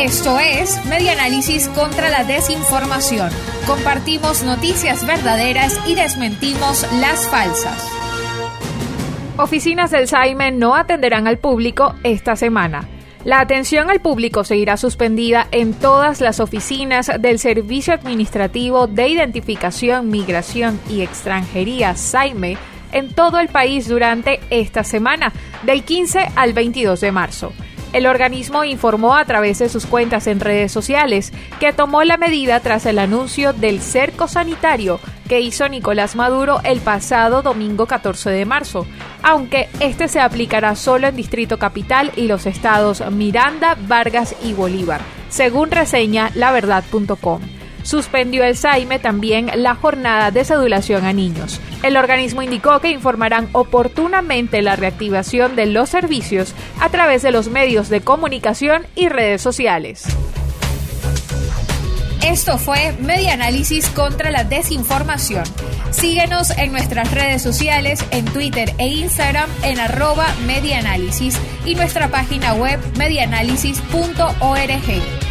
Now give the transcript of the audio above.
Esto es Medianálisis contra la desinformación. Compartimos noticias verdaderas y desmentimos las falsas. Oficinas del Saime no atenderán al público esta semana. La atención al público seguirá suspendida en todas las oficinas del Servicio Administrativo de Identificación, Migración y Extranjería SAIME en todo el país durante esta semana, del 15 al 22 de marzo. El organismo informó a través de sus cuentas en redes sociales que tomó la medida tras el anuncio del cerco sanitario que hizo Nicolás Maduro el pasado domingo 14 de marzo, aunque este se aplicará solo en Distrito Capital y los estados Miranda, Vargas y Bolívar, según reseña laverdad.com suspendió el SAIME también la jornada de sedulación a niños. El organismo indicó que informarán oportunamente la reactivación de los servicios a través de los medios de comunicación y redes sociales. Esto fue Media Análisis contra la Desinformación. Síguenos en nuestras redes sociales, en Twitter e Instagram en arroba medianálisis y nuestra página web medianálisis.org.